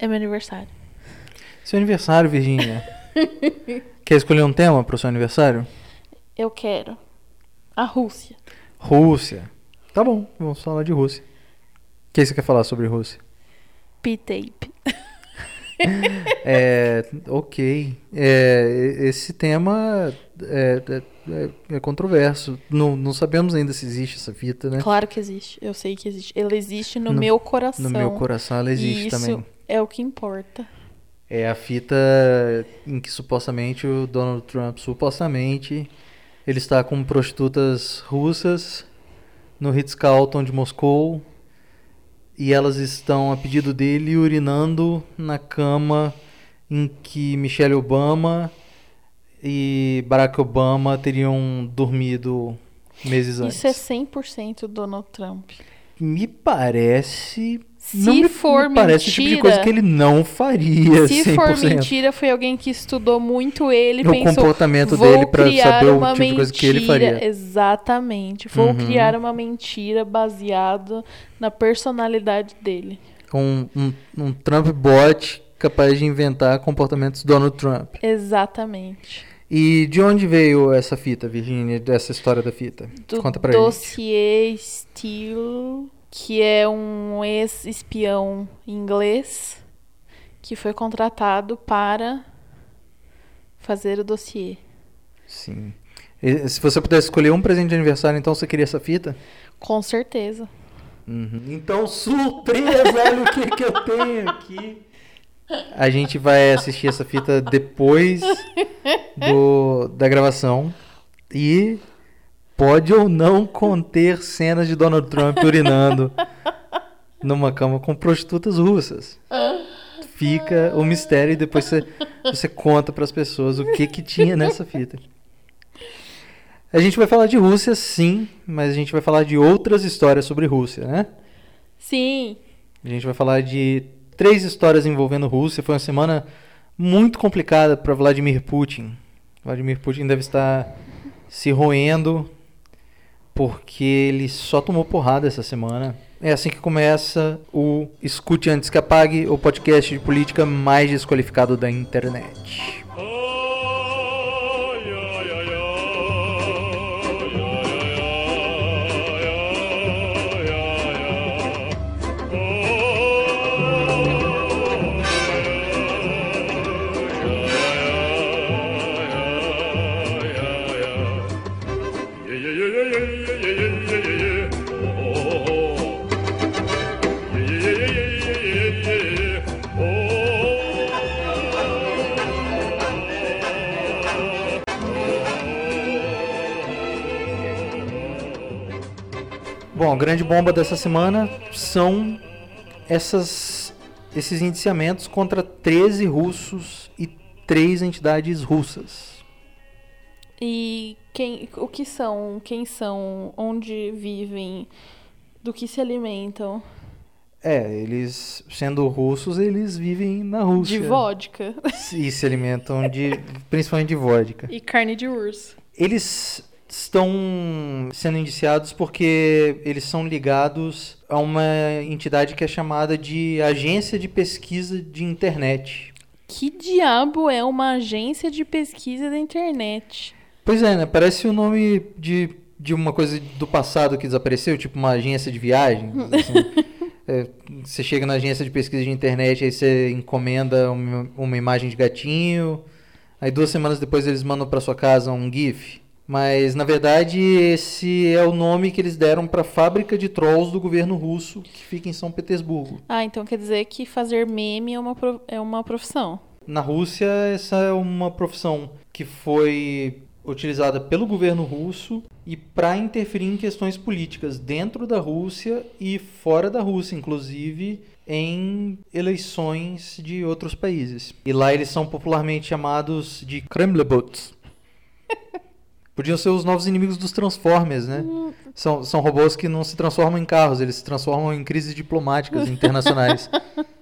É meu aniversário. Seu aniversário, Virgínia. Quer escolher um tema para o seu aniversário? Eu quero. A Rússia. Rússia. Tá bom, vamos falar de Rússia. O que você quer falar sobre Rússia? P-tape. É, ok. É, esse tema é, é, é controverso. Não, não sabemos ainda se existe essa fita, né? Claro que existe. Eu sei que existe. Ela existe no, No- meu coração. No meu coração ela existe e isso também. É o que importa. É a fita em que supostamente o Donald Trump, supostamente, ele está com prostitutas russas no Ritz-Carlton de Moscou e elas estão, a pedido dele, urinando na cama em que Michelle Obama e Barack Obama teriam dormido meses antes. Isso é 100% Donald Trump. Me parece... Se não for me parece o tipo de coisa mentira- que ele não faria Se 100%. for mentira, foi alguém que estudou muito ele, o pensou, comportamento dele pra criar saber o uma tipo de coisa que ele mentira. faria. Exatamente. Vou Uhum. criar uma mentira baseada na personalidade dele. Um, um, um Trump bot capaz de inventar comportamentos Donald Trump. Exatamente. E de onde veio essa fita, Virginia, dessa história da fita? Do Conta pra gente. Dossier Steele, que é um ex-espião inglês que foi contratado para fazer o dossiê. Sim. E se você pudesse escolher um presente de aniversário, então você queria essa fita? Com certeza. Uhum. Então, surpresa! Olha o que, que eu tenho aqui. A gente vai assistir essa fita depois do, da gravação. E pode ou não conter cenas de Donald Trump urinando numa cama com prostitutas russas. Fica o mistério e depois você, você conta para as pessoas o que, que tinha nessa fita. A gente vai falar de Rússia, sim, mas a gente vai falar de outras histórias sobre Rússia, né? Sim. A gente vai falar de três histórias envolvendo Rússia. Foi uma semana muito complicada para Vladimir Putin. Vladimir Putin deve estar se roendo porque ele só tomou porrada essa semana. É assim que começa o Escute Antes que Apague, o podcast de política mais desqualificado da internet. Bom, a grande bomba dessa semana são essas, esses indiciamentos contra 13 russos e 3 entidades russas. E quem, o que são? Quem são? Onde vivem? Do que se alimentam? É, eles, sendo russos, eles vivem na Rússia. De vodka E se alimentam de, principalmente de vodka. e carne de urso. Eles estão sendo indiciados porque eles são ligados a uma entidade que é chamada de Agência de Pesquisa de Internet. Que diabo é uma agência de pesquisa da internet? Pois é, né? Parece o nome de, de uma coisa do passado que desapareceu, tipo uma agência de viagem. assim. É, você chega na agência de pesquisa de internet, aí você encomenda uma, uma imagem de gatinho, aí duas semanas depois eles mandam para sua casa um GIF. Mas na verdade esse é o nome que eles deram para a fábrica de trolls do governo russo que fica em São Petersburgo. Ah, então quer dizer que fazer meme é uma, é uma profissão. Na Rússia, essa é uma profissão que foi utilizada pelo governo russo e para interferir em questões políticas dentro da Rússia e fora da Rússia, inclusive em eleições de outros países. E lá eles são popularmente chamados de Kremlebots. Podiam ser os novos inimigos dos Transformers, né? São, são robôs que não se transformam em carros, eles se transformam em crises diplomáticas internacionais.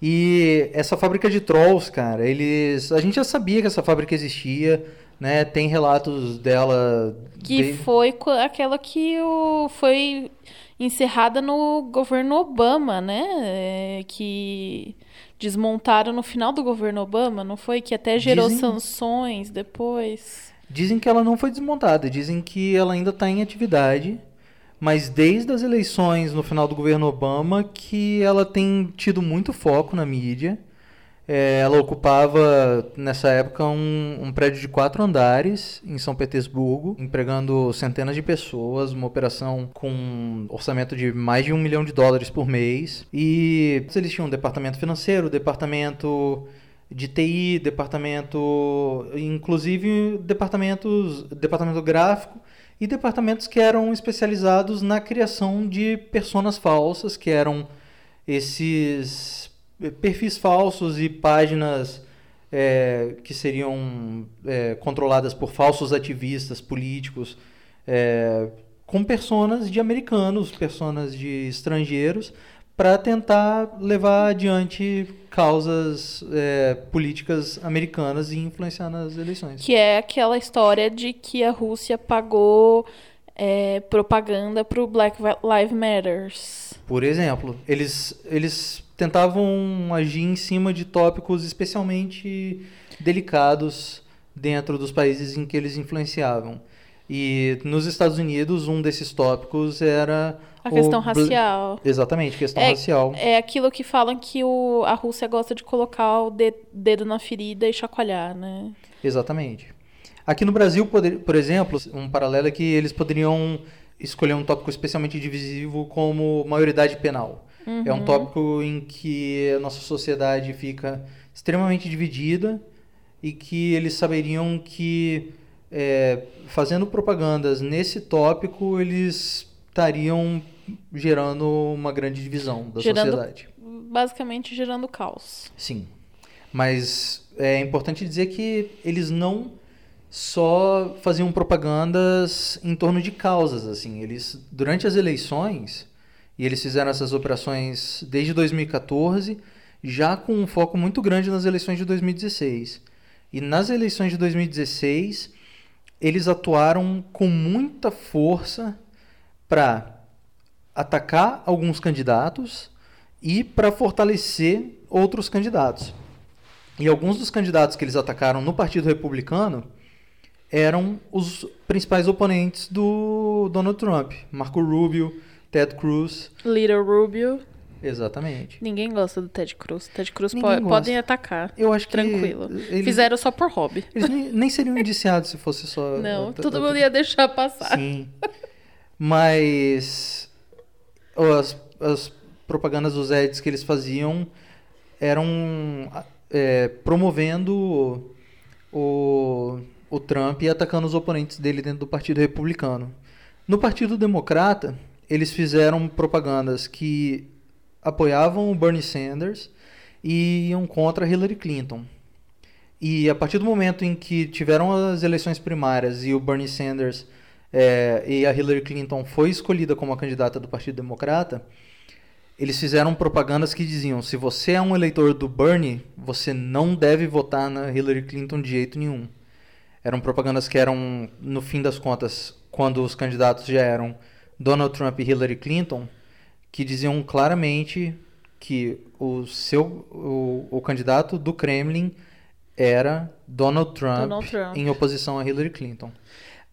E essa fábrica de trolls, cara, eles. A gente já sabia que essa fábrica existia, né? Tem relatos dela. Que de- foi aquela que o, foi encerrada no governo Obama, né? É, que desmontaram no final do governo Obama, não foi? Que até gerou Dizem- sanções depois. Dizem que ela não foi desmontada, dizem que ela ainda está em atividade, mas desde as eleições no final do governo Obama que ela tem tido muito foco na mídia. É, ela ocupava, nessa época, um, um prédio de quatro andares em São Petersburgo, empregando centenas de pessoas, uma operação com um orçamento de mais de um milhão de dólares por mês. E eles tinham um departamento financeiro, departamento de TI, departamento, inclusive departamentos, departamento gráfico e departamentos que eram especializados na criação de personas falsas, que eram esses perfis falsos e páginas é, que seriam é, controladas por falsos ativistas políticos, é, com personas de americanos, personas de estrangeiros, para tentar levar adiante causas é, políticas americanas e influenciar nas eleições. Que é aquela história de que a Rússia pagou é, propaganda pro Black Lives Matters. Por exemplo, eles, eles tentavam agir em cima de tópicos especialmente delicados dentro dos países em que eles influenciavam. E nos Estados Unidos, um desses tópicos era A o questão bl- racial. Exatamente, questão É- racial. É aquilo que falam que o, a Rússia gosta de colocar o de- dedo na ferida e chacoalhar, né? Exatamente. Aqui no Brasil, poder- por exemplo, um paralelo é que eles poderiam escolher um tópico especialmente divisivo como maioridade penal. É um tópico em que a nossa sociedade fica extremamente dividida e que eles saberiam que é, fazendo propagandas nesse tópico eles estariam gerando uma grande divisão da Gerando- sociedade. Basicamente gerando caos. Sim. Mas é importante dizer que eles não só faziam propagandas em torno de causas, assim. Eles, durante as eleições, e eles fizeram essas operações desde 2014, já com um foco muito grande nas eleições de 2016. E nas eleições de 2016, eles atuaram com muita força para atacar alguns candidatos e para fortalecer outros candidatos. E alguns dos candidatos que eles atacaram no Partido Republicano eram os principais oponentes do Donald Trump, Marco Rubio, Ted Cruz, Little Rubio. exatamente. Ninguém gosta do Ted Cruz. Ted Cruz po- gosta. podem atacar. Eu acho que Tranquilo. eles, Fizeram só por hobby. eles nem, nem seriam indiciados se fosse só Não, a- todo a- mundo ia deixar passar. Sim. Mas as, as propagandas dos ads que eles faziam eram é, promovendo o, o Trump e atacando os oponentes dele dentro do Partido Republicano. No Partido Democrata, eles fizeram propagandas que apoiavam o Bernie Sanders e iam contra Hillary Clinton. E a partir do momento em que tiveram as eleições primárias e o Bernie Sanders é, e a Hillary Clinton foi escolhida como a candidata do Partido Democrata, eles fizeram propagandas que diziam: se você é um eleitor do Bernie, você não deve votar na Hillary Clinton de jeito nenhum. Eram propagandas que eram, no fim das contas, quando os candidatos já eram Donald Trump e Hillary Clinton, que diziam claramente que o seu o, o candidato do Kremlin era Donald Trump, Donald Trump. em oposição a Hillary Clinton.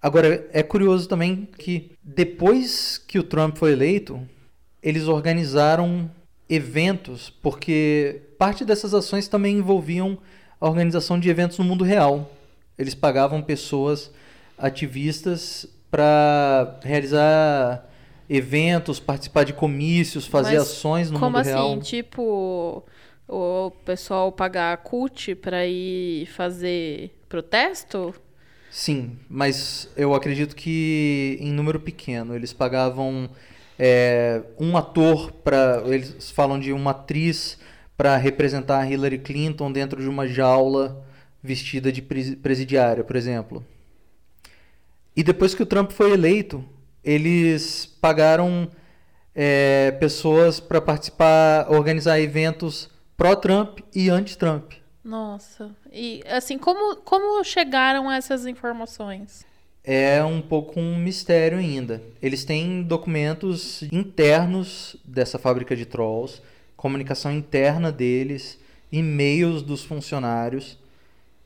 Agora, é curioso também que depois que o Trump foi eleito, eles organizaram eventos, porque parte dessas ações também envolviam a organização de eventos no mundo real. Eles pagavam pessoas ativistas para realizar eventos, participar de comícios, fazer Mas ações no Como mundo assim? real. Tipo, o pessoal pagar a CUT pra ir fazer protesto? Sim, mas eu acredito que em número pequeno. Eles pagavam é, um ator para. Eles falam de uma atriz para representar Hillary Clinton dentro de uma jaula vestida de presi- presidiária, por exemplo. E depois que o Trump foi eleito, eles pagaram é, pessoas para participar, organizar eventos pró-Trump e anti-Trump. Nossa. E assim, como, como chegaram essas informações? é um pouco um mistério ainda. Eles têm documentos internos dessa fábrica de trolls, comunicação interna deles, e-mails dos funcionários.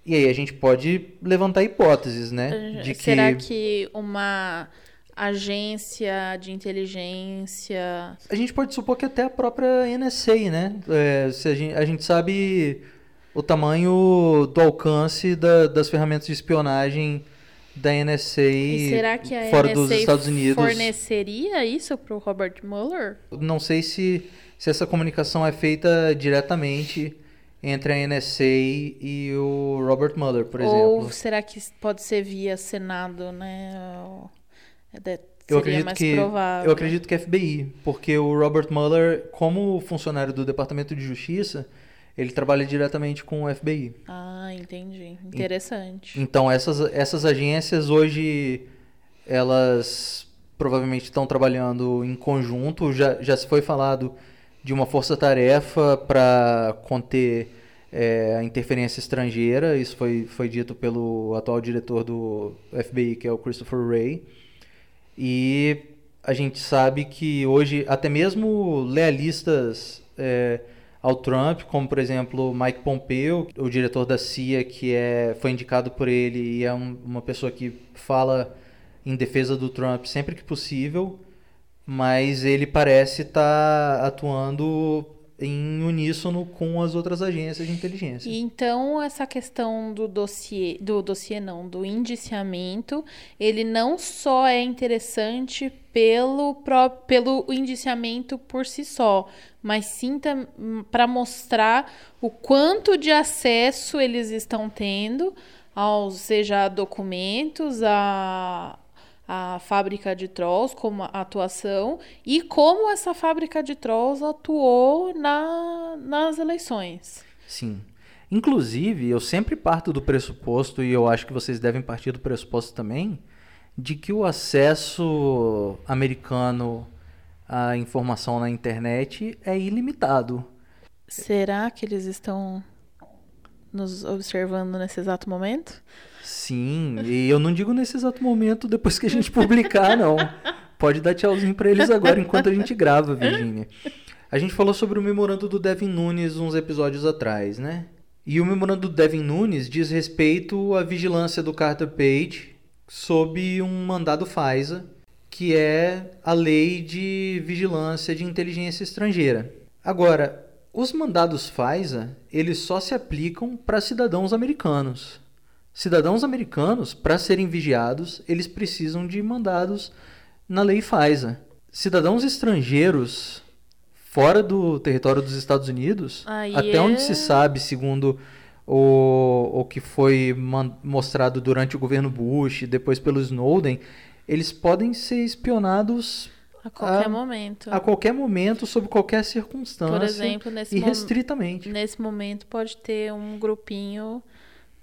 E aí a gente pode levantar hipóteses, né? De Será que... que uma agência de inteligência. A gente pode supor que até a própria NSA, né? É, se a, gente, a gente sabe o tamanho do alcance da, das ferramentas de espionagem da NSA e será que a fora NSA dos Estados Unidos. forneceria isso para o Robert Mueller? Não sei se, se essa comunicação é feita diretamente entre a NSA e o Robert Mueller, por Ou exemplo. Ou será que pode ser via Senado, né? É eu acredito que provável. eu acredito que FBI, porque o Robert Mueller, como funcionário do Departamento de Justiça, ele trabalha diretamente com o FBI. Ah, entendi. Interessante. Então essas essas agências hoje elas provavelmente estão trabalhando em conjunto. Já já se foi falado de uma força-tarefa para conter é, a interferência estrangeira. Isso foi, foi dito pelo atual diretor do FBI, que é o Christopher Wray. E a gente sabe que hoje, até mesmo lealistas é, ao Trump, como por exemplo Mike Pompeo, o diretor da CIA, que é, foi indicado por ele e é um, uma pessoa que fala em defesa do Trump sempre que possível, mas ele parece estar tá atuando em uníssono com as outras agências de inteligência. E então essa questão do dossiê, do dossiê não, do indiciamento, ele não só é interessante pelo pelo indiciamento por si só, mas sim para mostrar o quanto de acesso eles estão tendo aos seja documentos, a a fábrica de trolls como atuação e como essa fábrica de trolls atuou na, nas eleições. Sim. Inclusive, eu sempre parto do pressuposto, e eu acho que vocês devem partir do pressuposto também, de que o acesso americano à informação na internet é ilimitado. Será que eles estão nos observando nesse exato momento? Sim, e eu não digo nesse exato momento depois que a gente publicar, não. Pode dar tchauzinho para eles agora enquanto a gente grava, Virginia. A gente falou sobre o memorando do Devin Nunes uns episódios atrás, né? E o memorando do Devin Nunes diz respeito à vigilância do Carter Page sob um mandado FISA, que é a lei de vigilância de inteligência estrangeira. Agora, os mandados FISA, eles só se aplicam para cidadãos americanos. Cidadãos americanos, para serem vigiados, eles precisam de mandados na lei FISA. Cidadãos estrangeiros fora do território dos Estados Unidos, Aí até é... onde se sabe, segundo o, o que foi mostrado durante o governo Bush, depois pelo Snowden, eles podem ser espionados a qualquer a, momento. A qualquer momento, sob qualquer circunstância. Por exemplo, nesse e restritamente. Nesse momento pode ter um grupinho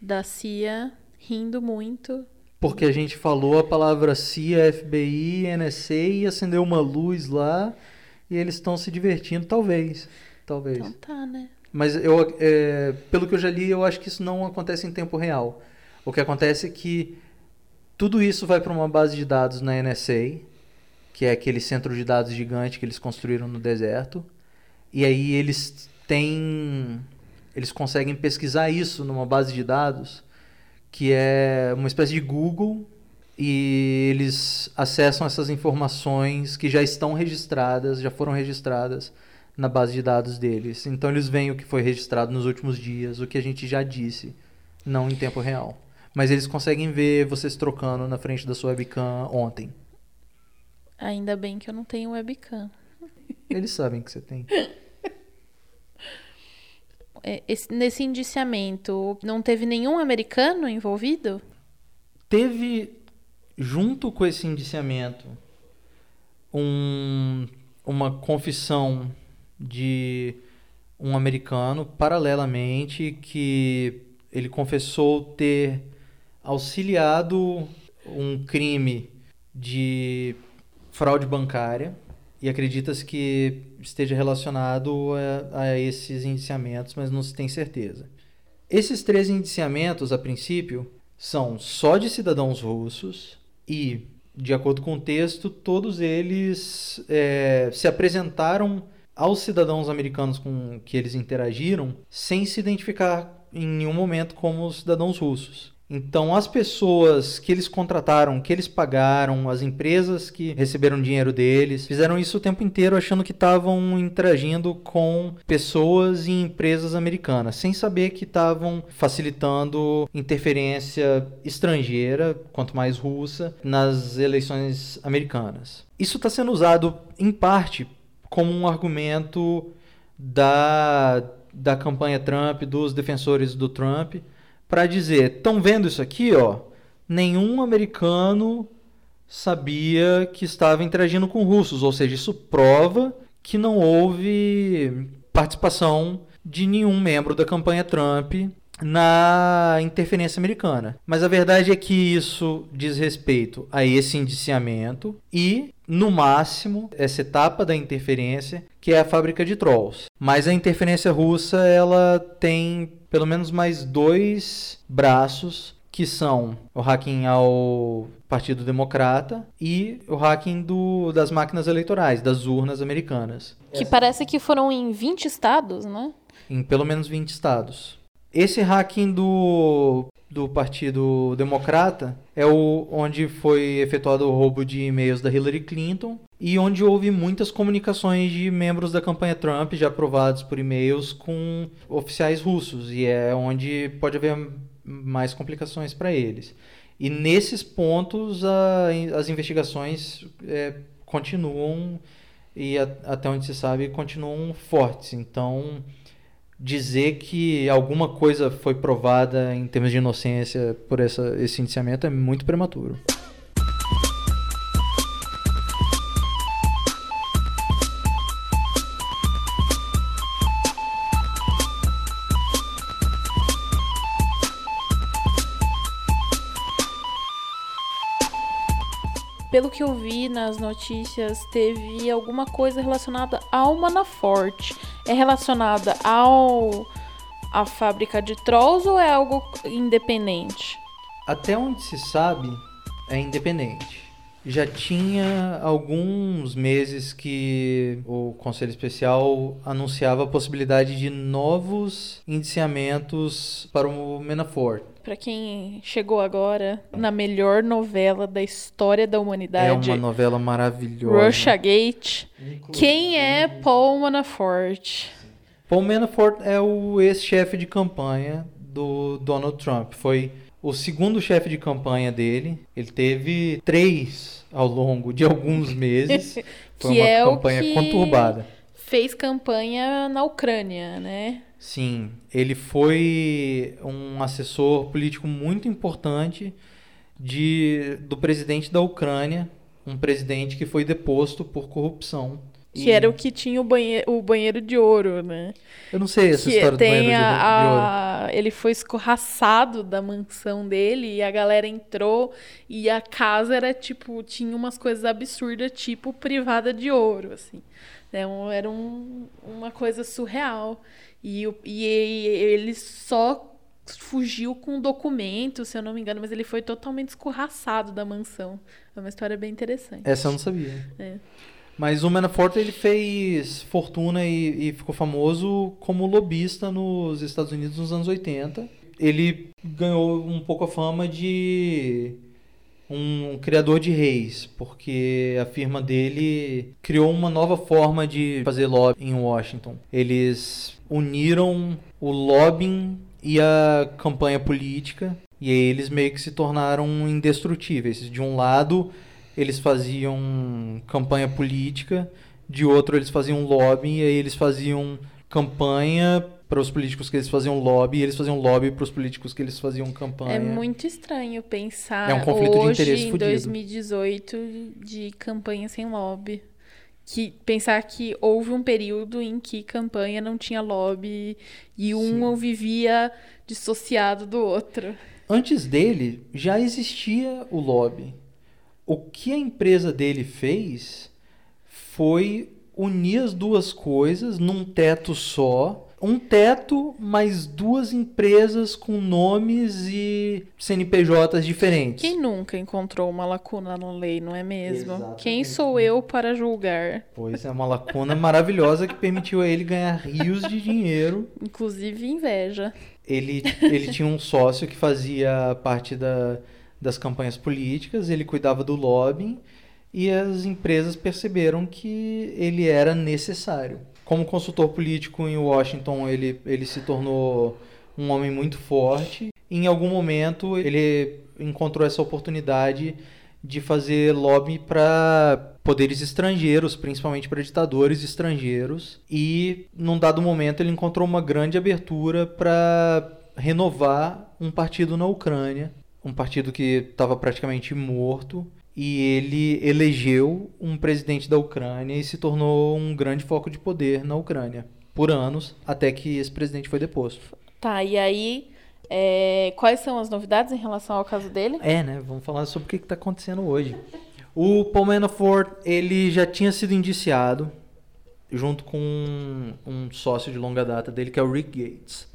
da CIA rindo muito. Porque a gente falou a palavra CIA, FBI, NSA e acendeu uma luz lá e eles estão se divertindo, talvez. Talvez. Então tá, né? Mas eu, é, pelo que eu já li, eu acho que isso não acontece em tempo real. O que acontece é que tudo isso vai para uma base de dados na NSA, que é aquele centro de dados gigante que eles construíram no deserto. E aí eles têm eles conseguem pesquisar isso numa base de dados que é uma espécie de Google e eles acessam essas informações que já estão registradas, já foram registradas na base de dados deles. Então eles veem o que foi registrado nos últimos dias, o que a gente já disse, não em tempo real. Mas eles conseguem ver vocês trocando na frente da sua webcam ontem. Ainda bem que eu não tenho webcam. Eles sabem que você tem. É, esse, nesse indiciamento, não teve nenhum americano envolvido? Teve, junto com esse indiciamento, um, uma confissão de um americano, paralelamente, que ele confessou ter auxiliado um crime de fraude bancária e acredita-se que esteja relacionado a, a, esses indiciamentos, mas não se tem certeza. Esses três indiciamentos, a princípio, são só de cidadãos russos E, de acordo com o texto, todos eles é, se apresentaram aos cidadãos americanos com que eles interagiram sem se identificar em nenhum momento como cidadãos russos. Então, as pessoas que eles contrataram, que eles pagaram, as empresas que receberam dinheiro deles, fizeram isso o tempo inteiro achando que estavam interagindo com pessoas e empresas americanas, sem saber que estavam facilitando interferência estrangeira, quanto mais russa, nas eleições americanas. Isso está sendo usado, em parte, como um argumento da, da campanha Trump, dos defensores do Trump para dizer: estão vendo isso aqui, ó? Nenhum americano sabia que estava interagindo com russos, ou seja, isso prova que não houve participação de nenhum membro da campanha Trump na interferência americana. Mas a verdade é que isso diz respeito a esse indiciamento e, no máximo, essa etapa da interferência, que é a fábrica de trolls. Mas a interferência russa, ela tem pelo menos mais dois braços que são o hacking ao Partido Democrata e o hacking do, das máquinas eleitorais, das urnas americanas. Que parece que foram em 20 estados, né? Em pelo menos 20 estados. Esse hacking do, do Partido Democrata é o onde foi efetuado o roubo de e-mails da Hillary Clinton e onde houve muitas comunicações de membros da campanha Trump já aprovados por e-mails com oficiais russos e é onde pode haver mais complicações para eles. E nesses pontos a, as investigações é, continuam e a, até onde se sabe continuam fortes. Então dizer que alguma coisa foi provada em termos de inocência por essa, esse indiciamento é muito prematuro. pelo que eu vi nas notícias, teve alguma coisa relacionada ao Manafort. É relacionada ao a fábrica de trolls ou é algo independente? Até onde se sabe, é independente. Já tinha alguns meses que o Conselho Especial anunciava a possibilidade de novos indiciamentos para o Manafort para quem chegou agora na melhor novela da história da humanidade. É uma novela maravilhosa. Russia Gate. Quem é Paul Manafort? Paul Manafort é o ex-chefe de campanha do Donald Trump. Foi o segundo chefe de campanha dele. Ele teve três ao longo de alguns meses. Foi uma é campanha conturbada. Fez campanha na Ucrânia, né? Sim, ele foi um assessor político muito importante de, do presidente da Ucrânia, um presidente que foi deposto por corrupção. Que e... era o que tinha o banheiro, o banheiro de ouro, né? Eu não sei essa que história do banheiro de, a, de ouro. Ele foi escorraçado da mansão dele e a galera entrou e a casa era tipo, tinha umas coisas absurdas, tipo privada de ouro, assim. Era um, uma coisa surreal. E, e, e ele só fugiu com um documento, se eu não me engano, mas ele foi totalmente escorraçado da mansão. É uma história bem interessante. Essa eu não sabia. É. Mas o Manafort ele fez fortuna e, e, ficou famoso como lobista nos Estados Unidos nos anos 80. Ele ganhou um pouco a fama de um criador de reis, porque a firma dele criou uma nova forma de fazer lobby em Washington. Eles uniram o lobbying e a campanha política e aí eles meio que se tornaram indestrutíveis. De um lado, eles faziam campanha política, de outro eles faziam lobby e aí eles faziam campanha para os políticos que eles faziam lobby e eles faziam lobby para os políticos que eles faziam campanha. É muito estranho pensar é um conflito hoje, de interesse em fudido. 2018 de campanha sem lobby. Que pensar que houve um período em que campanha não tinha lobby e um vivia dissociado do outro. Antes dele já existia o lobby. O que a empresa dele fez foi unir as duas coisas num teto só um teto, mais duas empresas com nomes e CNPJs diferentes. Quem nunca encontrou uma lacuna na lei, não é mesmo? Exatamente. Quem sou eu para julgar? Pois é, uma lacuna maravilhosa que permitiu a ele ganhar rios de dinheiro. Inclusive inveja. Ele, ele tinha um sócio que fazia parte da, das campanhas políticas, ele cuidava do lobbying e as empresas perceberam que ele era necessário. Como consultor político em Washington, ele, ele se tornou um homem muito forte. Em algum momento, ele encontrou essa oportunidade de fazer lobby para poderes estrangeiros, principalmente para ditadores estrangeiros. E, num dado momento, ele encontrou uma grande abertura para renovar um partido na Ucrânia, um partido que estava praticamente morto. E ele elegeu um presidente da Ucrânia e se tornou um grande foco de poder na Ucrânia por anos, até que esse presidente foi deposto. Tá, e aí, é, quais são as novidades em relação ao caso dele? É, né? Vamos falar sobre o que está acontecendo hoje. O Paul Manafort, ele já tinha sido indiciado junto com um, um sócio de longa data dele, que é o Rick Gates.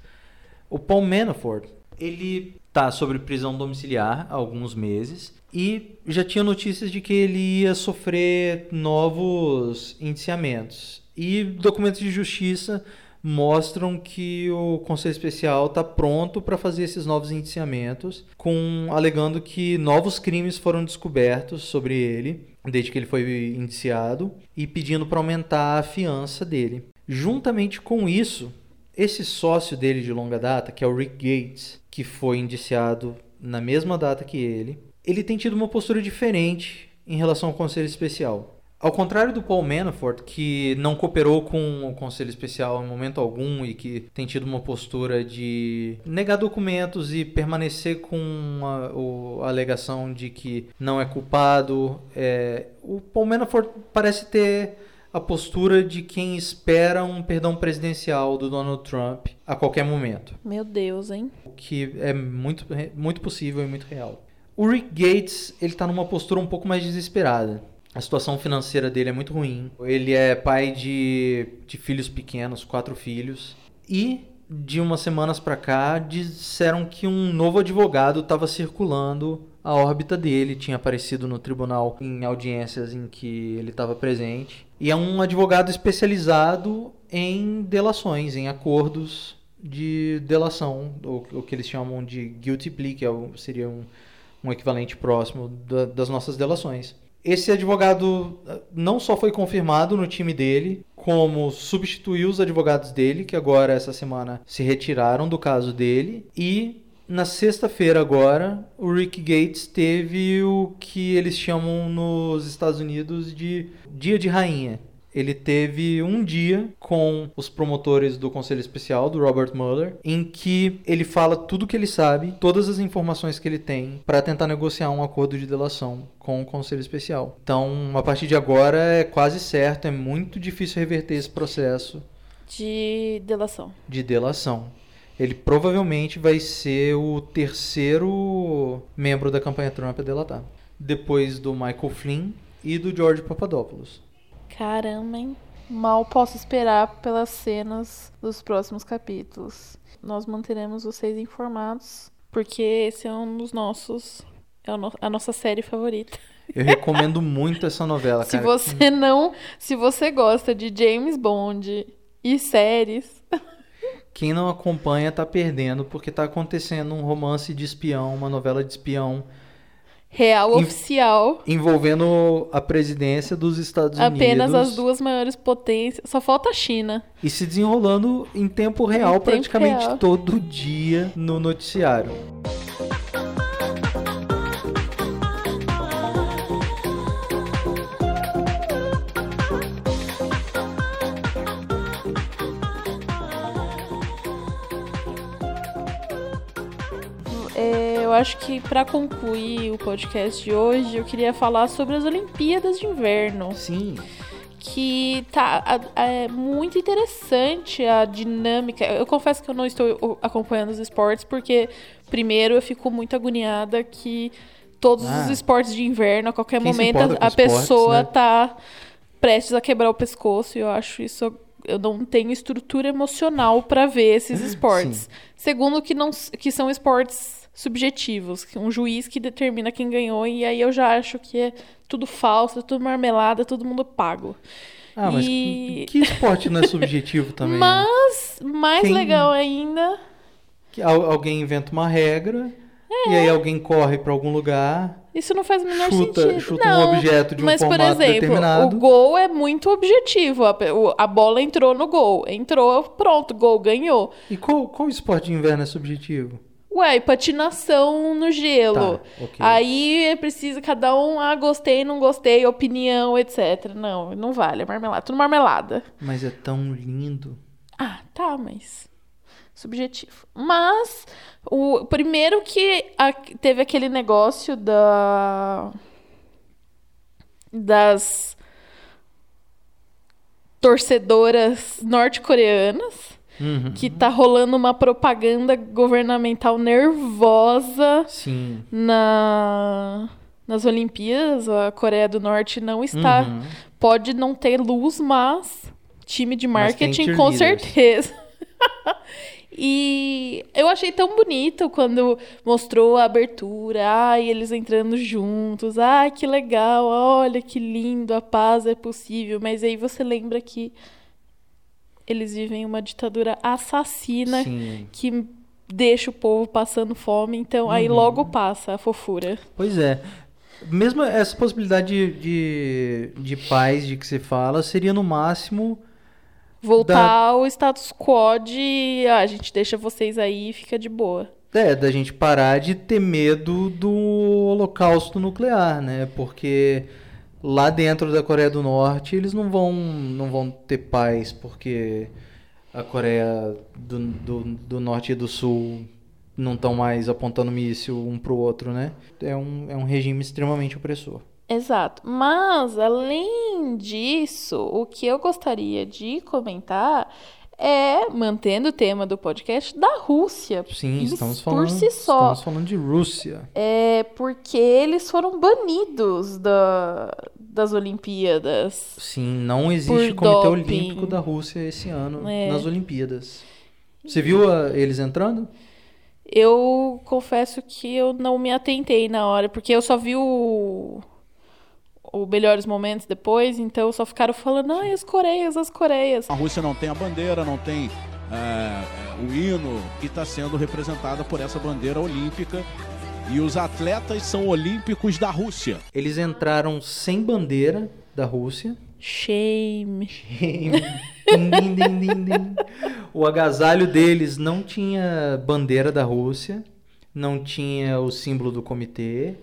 O Paul Manafort, ele tá sobre prisão domiciliar há alguns meses e já tinha notícias de que ele ia sofrer novos indiciamentos. E documentos de justiça mostram que o Conselho Especial está pronto para fazer esses novos indiciamentos, com alegando que novos crimes foram descobertos sobre ele desde que ele foi indiciado e pedindo para aumentar a fiança dele. Juntamente com isso, esse sócio dele de longa data, que é o Rick Gates, que foi indiciado na mesma data que ele, ele tem tido uma postura diferente em relação ao Conselho Especial. Ao contrário do Paul Manafort, que não cooperou com o Conselho Especial em momento algum e que tem tido uma postura de negar documentos e permanecer com a, a alegação de que não é culpado, é, o Paul Manafort parece ter a postura de quem espera um perdão presidencial do Donald Trump a qualquer momento Meu Deus, hein? o que é muito, muito possível e muito real. O Rick Gates, ele tá numa postura um pouco mais desesperada. A situação financeira dele é muito ruim. Ele é pai de, de filhos pequenos, quatro filhos. E de umas semanas pra cá disseram que um novo advogado estava circulando a órbita dele, tinha aparecido no tribunal em audiências em que ele estava presente. E é um advogado especializado em delações, em acordos de delação, o, que eles chamam de guilty plea, que é o- seria um, um equivalente próximo da- das nossas delações. Esse advogado eh, não só foi confirmado no time dele, como substituiu os advogados dele, que agora essa semana se retiraram do caso dele, e na sexta-feira agora, o Rick Gates teve o que eles chamam nos Estados Unidos de dia de rainha. Ele teve um dia com os promotores do Conselho Especial, do Robert Mueller, em que ele fala tudo que ele sabe, todas as informações que ele tem, para tentar negociar um acordo de delação com o Conselho Especial. Então, a partir de agora, é quase certo, é muito difícil reverter esse processo De delação. de delação. Ele provavelmente vai ser o terceiro membro da campanha Trump a delatar. Depois do Michael Flynn e do George Papadopoulos. Caramba, hein? Mal posso esperar pelas cenas dos próximos capítulos. Nós manteremos vocês informados, porque esse é um dos nossos. É a nossa série favorita. Eu recomendo muito essa novela, Se cara. você não. Se você gosta de James Bond e séries. Quem não acompanha tá perdendo, porque tá acontecendo um romance de espião, uma novela de espião Real Em- oficial. envolvendo a presidência dos Estados Apenas Unidos. as duas maiores potências. Só falta a China. E se desenrolando em tempo real, tempo praticamente real. todo dia no noticiário. Eu acho que pra concluir o podcast de hoje, eu queria falar sobre as Olimpíadas de Inverno. Sim, que tá é muito interessante a dinâmica. Eu confesso que eu não estou acompanhando os esportes porque primeiro eu fico muito agoniada que todos Ah. os esportes de inverno a qualquer momento a esportes, pessoa né? tá prestes a quebrar o pescoço e eu acho isso eu não tenho estrutura emocional para ver esses esportes. Sim. Segundo, que, não, que são esportes subjetivos, um juiz que determina quem ganhou, e aí eu já acho que é tudo falso, tudo marmelada, todo mundo pago. Ah, mas E- que esporte não é subjetivo também? né? Mas, mais Quem- legal ainda, Que al- alguém inventa uma regra e É. aí alguém corre pra algum lugar, isso não faz o menor chuta, sentido. chuta não, um objeto de um mas, por formato exemplo, determinado. o gol é muito objetivo. A, a bola entrou no gol. Entrou, pronto, gol, ganhou. E qual, qual esporte de inverno é subjetivo? Ué, patinação no gelo. Tá, ok. Aí é preciso cada um, ah, gostei, não gostei, opinião, etc. Não, não vale, é marmelada. Tudo marmelada. Mas é tão lindo. Ah, tá, mas. Subjetivo. Mas, o primeiro que a- teve aquele negócio da. Das torcedoras norte-coreanas, Uhum. que tá rolando uma propaganda governamental nervosa Sim. na, nas Olimpíadas. A Coreia do Norte não está. Uhum. Pode não ter luz, mas time de marketing com certeza. e eu achei tão bonito quando mostrou a abertura, ai, eles entrando juntos, ai, que legal, olha que lindo, a paz é possível. Mas aí você lembra que eles vivem uma ditadura assassina Sim. que deixa o povo passando fome, então aí Uhum. logo passa a fofura. Pois é. Mesmo essa possibilidade de, de, de paz de que você fala seria no máximo. Voltar Da- ao status quo de ah, a gente deixa vocês aí e fica de boa. É, da gente parar de ter medo do holocausto nuclear, né? Porque lá dentro da Coreia do Norte eles não vão, não vão ter paz porque a Coreia do, do, do Norte e do Sul não estão mais apontando míssil um pro outro, né? É um, é um regime extremamente opressor. Exato. Mas, além disso, o que eu gostaria de comentar é, mantendo o tema do podcast, da Rússia. Sim, estamos falando, Por si só. estamos falando de Rússia. É porque eles foram banidos da, das Olimpíadas. Sim, não existe Comitê doping. Olímpico da Rússia esse ano É. nas Olimpíadas. Você viu a- eles entrando? Eu confesso que eu não me atentei na hora, porque eu só vi o, o Melhores Momentos depois, então só ficaram falando, ai, as Coreias, as Coreias. A Rússia não tem a bandeira, não tem é, o hino e está sendo representada por essa bandeira olímpica. E os atletas são olímpicos da Rússia. Eles entraram sem bandeira da Rússia. Shame. Din, din, din, din. O agasalho deles não tinha bandeira da Rússia, não tinha o símbolo do comitê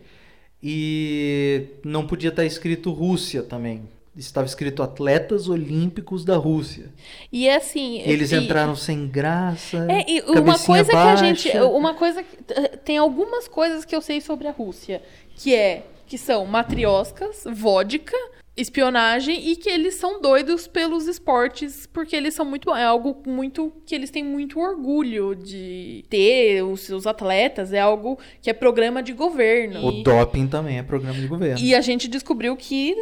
e não podia estar escrito Rússia também. Estava escrito Atletas Olímpicos da Rússia. E assim. Eles e- entraram sem graça. É, e uma coisa que a gente. baixa. Uma coisa. Tem algumas coisas que eu sei sobre a Rússia. Que é. Que são matrioscas, vodka, espionagem e que eles são doidos pelos esportes, porque eles são muito. É algo muito. que eles têm muito orgulho de ter os seus atletas. É algo que é programa de governo. O E- doping também é programa de governo. E a gente descobriu que.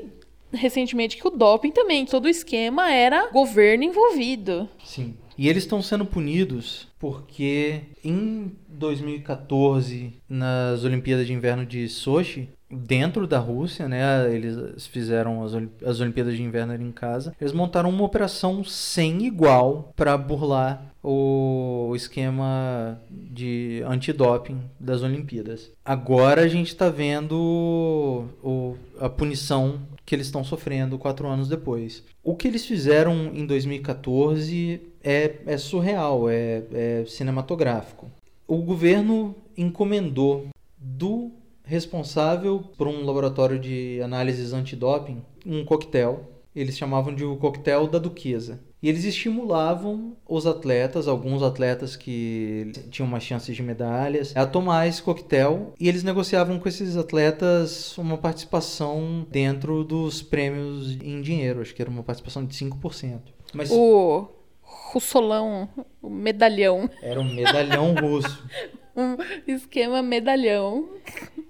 Recentemente, que o doping também, todo o esquema era governo envolvido. Sim. E eles estão sendo punidos porque em 2014, nas Olimpíadas de Inverno de Sochi, dentro da Rússia, né, eles fizeram as, Olim- as Olimpíadas de Inverno em casa, eles montaram uma operação sem igual para burlar o esquema de antidoping das Olimpíadas. Agora a gente está vendo o- a punição que eles estão sofrendo quatro anos depois. O que eles fizeram em 2014 é, é surreal, é, é cinematográfico. O governo encomendou do responsável por um laboratório de análises antidoping um coquetel. Eles chamavam de o coquetel da Duquesa. E eles estimulavam os atletas, alguns atletas que tinham mais chances de medalhas, a tomar esse coquetel e eles negociavam com esses atletas uma participação dentro dos prêmios em dinheiro, acho que era uma participação de 5%. Mas O russolão, o medalhão. era um medalhão russo. Um esquema medalhão.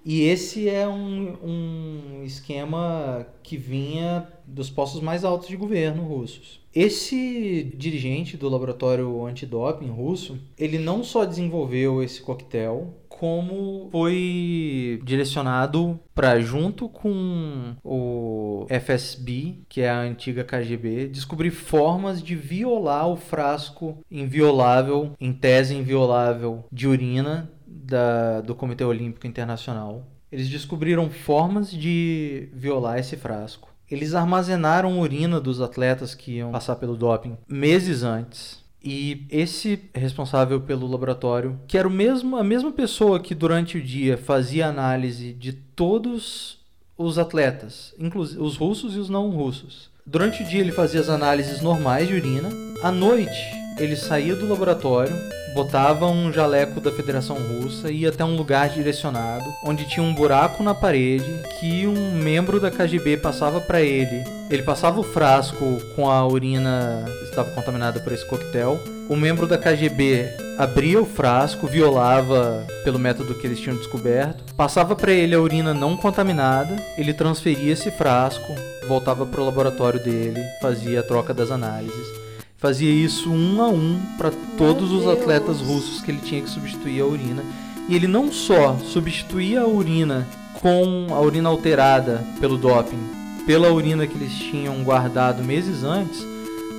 E esse é um, um esquema que vinha dos postos mais altos de governo russos. Esse dirigente do laboratório antidoping russo, ele não só desenvolveu esse coquetel, como foi direcionado para junto com o FSB, que é a antiga KGB, descobrir formas de violar o frasco inviolável, em tese inviolável de urina da, do Comitê Olímpico Internacional. Eles descobriram formas de violar esse frasco. Eles armazenaram urina dos atletas que iam passar pelo doping meses antes. E esse responsável pelo laboratório, que era o mesmo, a mesma pessoa que durante o dia fazia análise de todos os atletas, inclusive os russos e os não russos. Durante o dia ele fazia as análises normais de urina. À noite ele saía do laboratório, botava um jaleco da Federação Russa e ia até um lugar direcionado, onde tinha um buraco na parede que um membro da KGB passava para ele. Ele passava o frasco com a urina que estava contaminada por esse coquetel. O membro da KGB abria o frasco, violava pelo método que eles tinham descoberto, passava para ele a urina não contaminada, ele transferia esse frasco, voltava para o laboratório dele, fazia a troca das análises fazia isso um a um para todos os atletas russos que ele tinha que substituir a urina. E ele não só substituía a urina com a urina alterada pelo doping, pela urina que eles tinham guardado meses antes,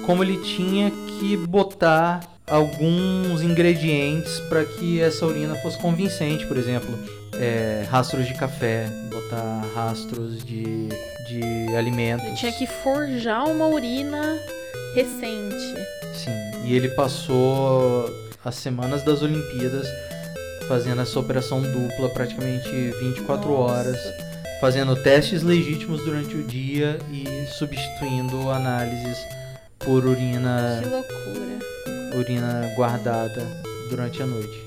como ele tinha que botar alguns ingredientes para que essa urina fosse convincente, por exemplo, é, rastros de café, botar rastros de, de alimentos. Ele tinha que forjar uma urina recente. Sim, e ele passou as semanas das Olimpíadas fazendo essa operação dupla praticamente 24 Nossa. horas, fazendo testes legítimos durante o dia e substituindo análises por urina. Que loucura. Urina guardada durante a noite.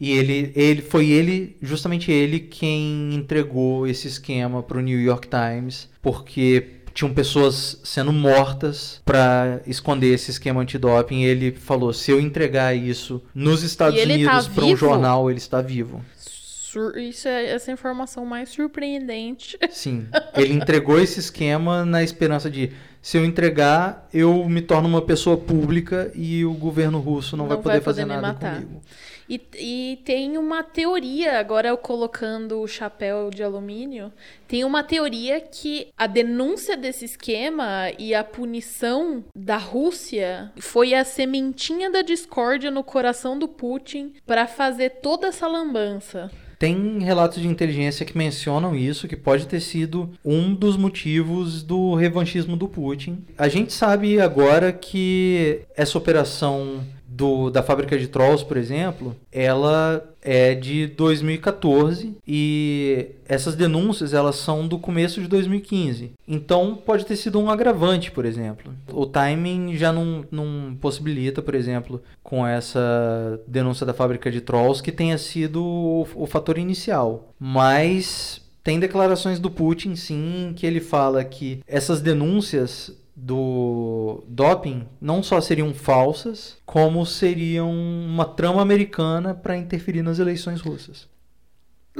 E ele, ele foi ele, justamente ele, quem entregou esse esquema para o New York Times, porque tinham pessoas sendo mortas para esconder esse esquema antidoping. E ele falou: se eu entregar isso nos Estados Unidos tá para um jornal, ele está vivo. Isso é essa informação mais surpreendente. Sim. Ele entregou esse esquema na esperança de se eu entregar, eu me torno uma pessoa pública e o governo russo não, não vai poder, vai poder fazer nada matar. comigo. E, e tem uma teoria, agora eu colocando o chapéu de alumínio, tem uma teoria que a denúncia desse esquema e a punição da Rússia foi a sementinha da discórdia no coração do Putin para fazer toda essa lambança. Tem relatos de inteligência que mencionam isso, que pode ter sido um dos motivos do revanchismo do Putin. A gente sabe agora que essa operação do, da fábrica de Trolls, por exemplo, ela é de 2014 e essas denúncias elas são do começo de 2015. Então pode ter sido um agravante, por exemplo. O timing já não, não possibilita, por exemplo, com essa denúncia da fábrica de Trolls que tenha sido o, o fator inicial. Mas tem declarações do Putin, sim, que ele fala que essas denúncias do doping não só seriam falsas, como seriam uma trama americana para interferir nas eleições russas.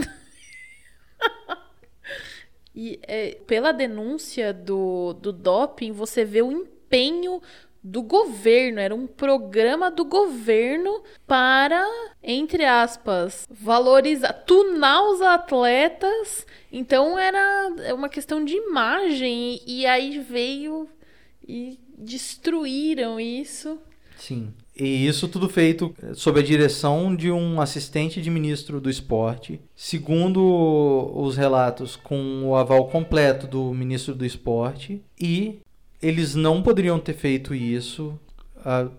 e é, pela denúncia do, do doping, você vê o empenho do governo, era um programa do governo para, entre aspas, valorizar, tunar os atletas. Então era uma questão de imagem e aí veio e destruíram isso. Sim. E isso tudo feito sob a direção de um assistente de ministro do esporte, segundo os relatos, com o aval completo do ministro do esporte. E eles não poderiam ter feito isso,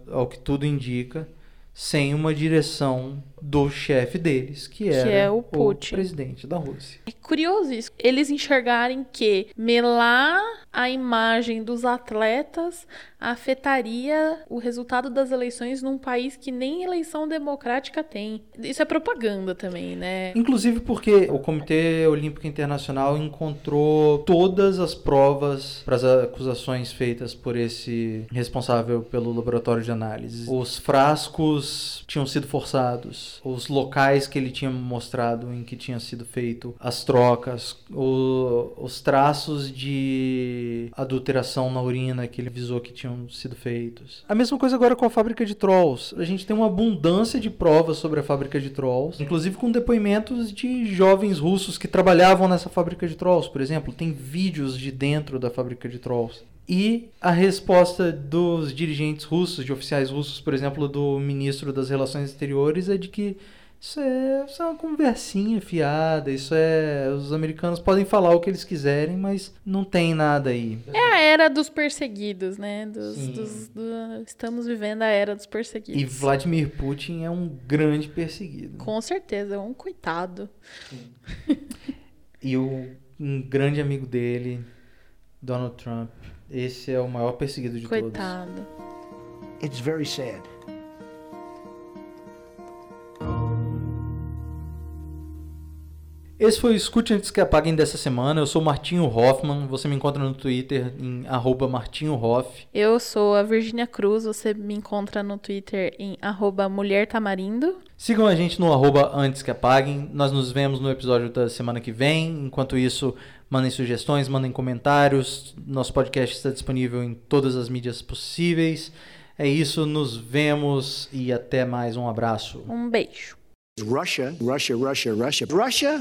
ao que tudo indica, sem uma direção do chefe deles, que era que é o, Putin. o presidente da Rússia. É curioso isso. Eles enxergarem que melar a imagem dos atletas afetaria o resultado das eleições num país que nem eleição democrática tem. Isso é propaganda também, né? Inclusive porque o Comitê Olímpico Internacional encontrou todas as provas para as acusações feitas por esse responsável pelo laboratório de análise. Os frascos tinham sido forçados os, locais que ele tinha mostrado em que tinha sido feito as trocas, o, os traços de adulteração na urina que ele visou que tinham sido feitos. A mesma coisa agora com a fábrica de trolls. A gente tem uma abundância de provas sobre a fábrica de trolls, inclusive com depoimentos de jovens russos que trabalhavam nessa fábrica de trolls, por exemplo. Tem vídeos de dentro da fábrica de trolls. E a resposta dos dirigentes russos, de oficiais russos, por exemplo, do ministro das Relações Exteriores, é de que isso é, isso é uma conversinha fiada, isso é. Os americanos podem falar o que eles quiserem, mas não tem nada aí. É a era dos perseguidos, né? Dos, dos, do, estamos vivendo a era dos perseguidos. E Vladimir Putin é um grande perseguido. Com certeza, um coitado. e o, um grande amigo dele, Donald Trump. Esse é o maior perseguido de Coitado. todos. Coitado. It's very sad. Esse foi o Escute Antes que Apaguem dessa semana. Eu sou Martinho Hoffman. Você me encontra no Twitter em arroba Martinho Hoff. Eu sou a Virginia Cruz. Você me encontra no Twitter em arroba Mulher Tamarindo. Sigam a gente no arroba Antes que Apaguem. Nós nos vemos no episódio da semana que vem. Enquanto isso, mandem sugestões, mandem comentários. Nosso podcast está disponível em todas as mídias possíveis. É isso, nos vemos e até mais. Um abraço. Um beijo. Russia, Russia, Russia, Russia, Russia